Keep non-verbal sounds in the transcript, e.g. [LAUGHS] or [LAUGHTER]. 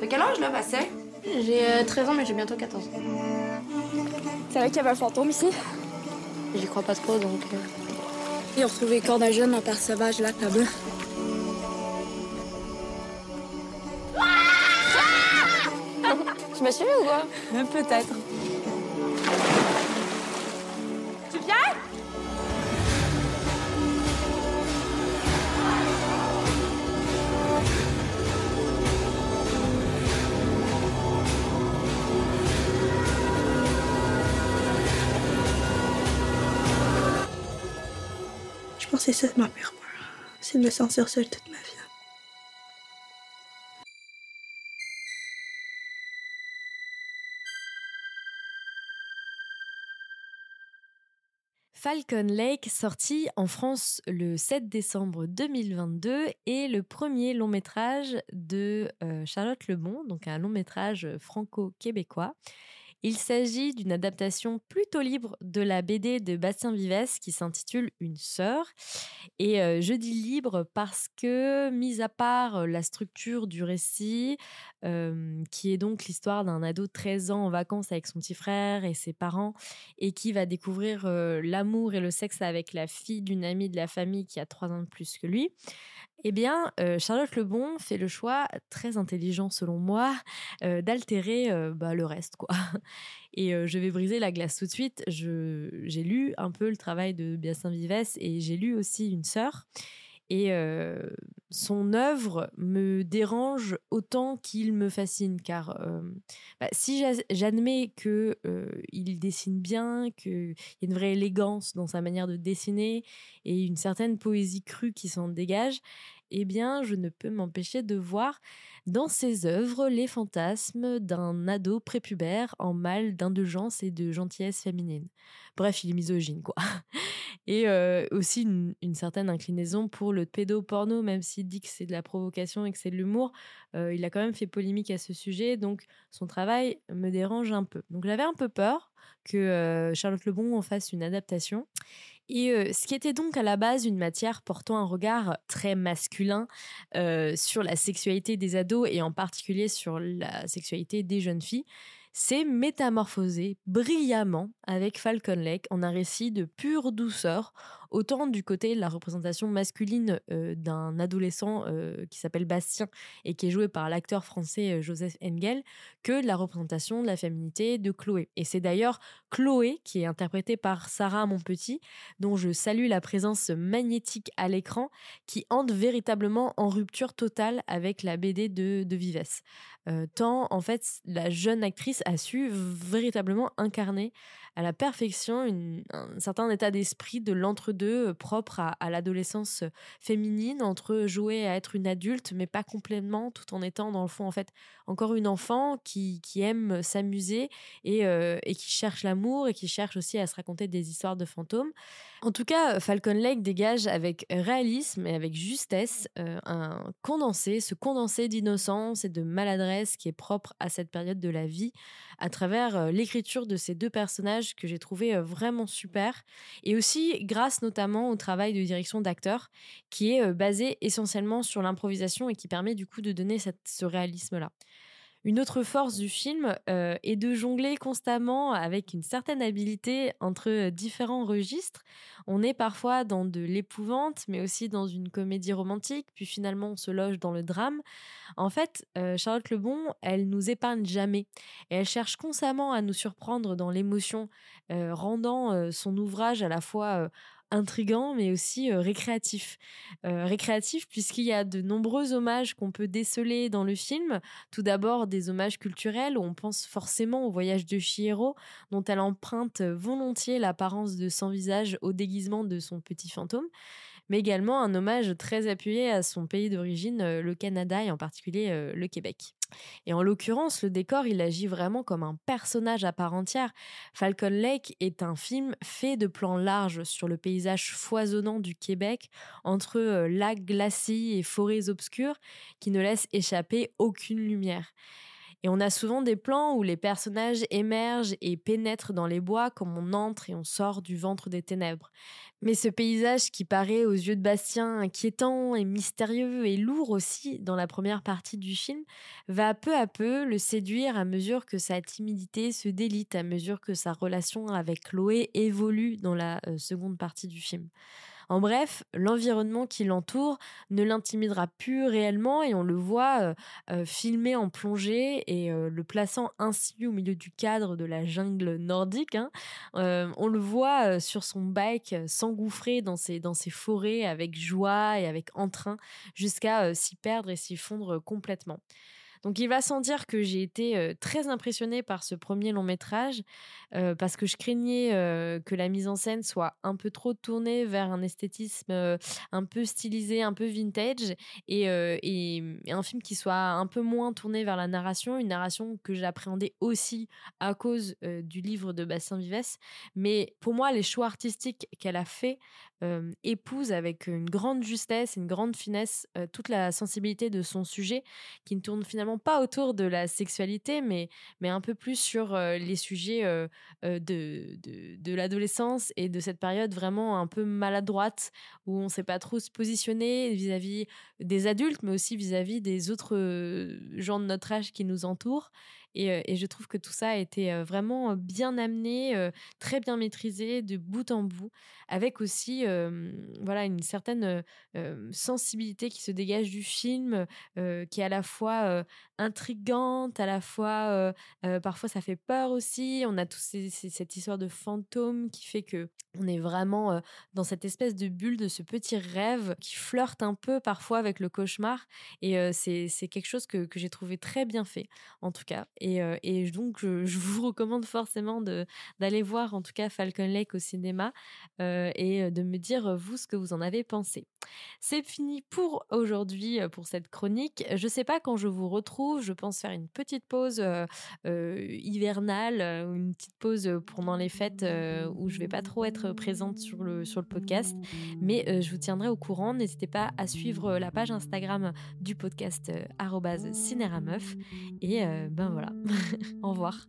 T'as quel âge là, Bastien? J'ai 13 ans, mais j'ai bientôt 14 ans. C'est vrai qu'il y avait un fantôme ici? J'y crois pas trop, donc. euh, Ils ont retrouvé le corps d'un jeune en père sauvage là, là-bas. Tu m'as suivi ou quoi? Peut-être. C'est ma pire peur. C'est de me sentir seule toute ma vie. Falcon Lake, sorti en France le 7 décembre 2022, est le premier long métrage de euh, Charlotte Lebon, donc un long métrage franco-québécois. Il s'agit d'une adaptation plutôt libre de la BD de Bastien Vives qui s'intitule Une sœur. Et euh, je dis libre parce que, mis à part euh, la structure du récit, euh, qui est donc l'histoire d'un ado de 13 ans en vacances avec son petit frère et ses parents, et qui va découvrir l'amour et le sexe avec la fille d'une amie de la famille qui a 3 ans de plus que lui, eh bien, euh, Charlotte Lebon fait le choix, très intelligent selon moi, euh, d'altérer euh, bah, le reste. quoi. [LAUGHS] Et euh, je vais briser la glace tout de suite. J'ai lu un peu le travail de Biassin Vives et j'ai lu aussi Une sœur. Et euh, son œuvre me dérange autant qu'il me fascine, car euh, bah, si j'a- j'admets que euh, il dessine bien, qu'il y a une vraie élégance dans sa manière de dessiner et une certaine poésie crue qui s'en dégage, eh bien, je ne peux m'empêcher de voir dans ses œuvres les fantasmes d'un ado prépubère en mal d'indulgence et de gentillesse féminine. Bref, il est misogyne, quoi. [LAUGHS] Et euh, aussi une, certaine inclinaison pour le pédoporno, même s'il dit que c'est de la provocation et que c'est de l'humour. euh, il a quand même fait polémique à ce sujet, donc son travail me dérange un peu. Donc j'avais un peu peur que euh, Charlotte Lebon en fasse une adaptation. Et ce qui était donc à la base une matière portant un regard très masculin sur la sexualité des ados et en particulier sur la sexualité des jeunes filles, s'est métamorphosé brillamment avec Falcon Lake en un récit de pure douceur, autant du côté de la représentation masculine euh, d'un adolescent euh, qui s'appelle Bastien et qui est joué par l'acteur français euh, Joseph Engel, que de la représentation de la féminité de Chloé. Et c'est d'ailleurs Chloé qui est interprétée par Sarah Monpetit, dont je salue la présence magnétique à l'écran, qui entre véritablement en rupture totale avec la BD de, de Vives. Tant, en fait, la jeune actrice a su véritablement incarner à la perfection un certain état d'esprit de l'entre-deux euh, propre à, l'adolescence féminine, entre jouer à être une adulte, mais pas complètement, tout en étant, dans le fond, en fait, encore une enfant qui, qui aime s'amuser et, et qui cherche l'amour et qui cherche aussi à se raconter des histoires de fantômes. En tout cas, Falcon Lake dégage avec réalisme et avec justesse un condensé, ce condensé d'innocence et de maladresse qui est propre à cette période de la vie, à travers l'écriture de ces deux personnages que j'ai trouvé vraiment super, et aussi grâce notamment au travail de direction d'acteurs qui est euh, basé essentiellement sur l'improvisation et qui permet du coup de donner ce réalisme-là. Une autre force du film euh, est de jongler constamment avec une certaine habileté entre euh, différents registres. On est parfois dans de l'épouvante, mais aussi dans une comédie romantique, puis finalement on se loge dans le drame. En fait, euh, Charlotte Lebon, elle nous épargne jamais. Et elle cherche constamment à nous surprendre dans l'émotion, rendant son ouvrage à la fois intrigant mais aussi euh, récréatif. Euh, récréatif puisqu'il y a de nombreux hommages qu'on peut déceler dans le film. Tout d'abord des hommages culturels où on pense forcément au voyage de Chihiro dont elle emprunte volontiers l'apparence de son visage au déguisement de son petit fantôme mais également un hommage très appuyé à son pays d'origine, euh, le Canada et en particulier euh, le Québec. Et en l'occurrence, le décor, il agit vraiment comme un personnage à part entière. Falcon Lake est un film fait de plans larges sur le paysage foisonnant du Québec, entre euh, lacs glacés et forêts obscures qui ne laissent échapper aucune lumière. Et on a souvent des plans où les personnages émergent et pénètrent dans les bois comme on entre et on sort du ventre des ténèbres. Mais ce paysage qui paraît aux yeux de Bastien inquiétant et mystérieux et lourd aussi dans la première partie du film va peu à peu le séduire à mesure que sa timidité se délite, à mesure que sa relation avec Chloé évolue dans la euh, seconde partie du film. En bref, l'environnement qui l'entoure ne l'intimidera plus réellement et on le voit euh, euh, filmé en plongée et euh, le plaçant ainsi au milieu du cadre de la jungle nordique. Hein. on le voit sur son bike s'engouffrer dans ses, dans ses forêts avec joie et avec entrain jusqu'à s'y perdre et s'y fondre complètement. Donc il va sans dire que j'ai été très impressionnée par ce premier long métrage parce que je craignais que la mise en scène soit un peu trop tournée vers un esthétisme un peu stylisé, un peu vintage et, et, un film qui soit un peu moins tourné vers la narration, une narration que j'appréhendais aussi à cause du livre de Bastien Vives. Mais pour moi, les choix artistiques qu'elle a fait épouse avec une grande justesse, une grande finesse toute la sensibilité de son sujet qui ne tourne finalement pas autour de la sexualité, mais, mais un peu plus sur les sujets de, de, de l'adolescence et de cette période vraiment un peu maladroite où on ne sait pas trop se positionner vis-à-vis des adultes, mais aussi vis-à-vis des autres gens de notre âge qui nous entourent. Et, je trouve que tout ça a été vraiment bien amené, très bien maîtrisé de bout en bout, avec aussi voilà une certaine sensibilité qui se dégage du film, qui est à la fois intrigante, à la fois parfois ça fait peur aussi. On a tous cette histoire de fantôme qui fait que on est vraiment dans cette espèce de bulle de ce petit rêve qui flirte un peu parfois avec le cauchemar. Et c'est quelque chose que, que j'ai trouvé très bien fait, en tout cas. Et, et donc, je, vous [LAUGHS] recommande forcément d'aller voir, en tout cas, Falcon Lake au cinéma et de me dire, vous, ce que vous en avez pensé. C'est fini pour aujourd'hui, pour cette chronique. Je sais pas quand je vous retrouve. Je pense faire une petite pause hivernale, une petite pause pendant les fêtes où je vais pas trop être présente sur le, sur podcast. Mais euh, je vous tiendrai au courant. N'hésitez pas à suivre euh, la page Instagram du podcast euh, cinérameuf. Et ben voilà. [LAUGHS] au revoir.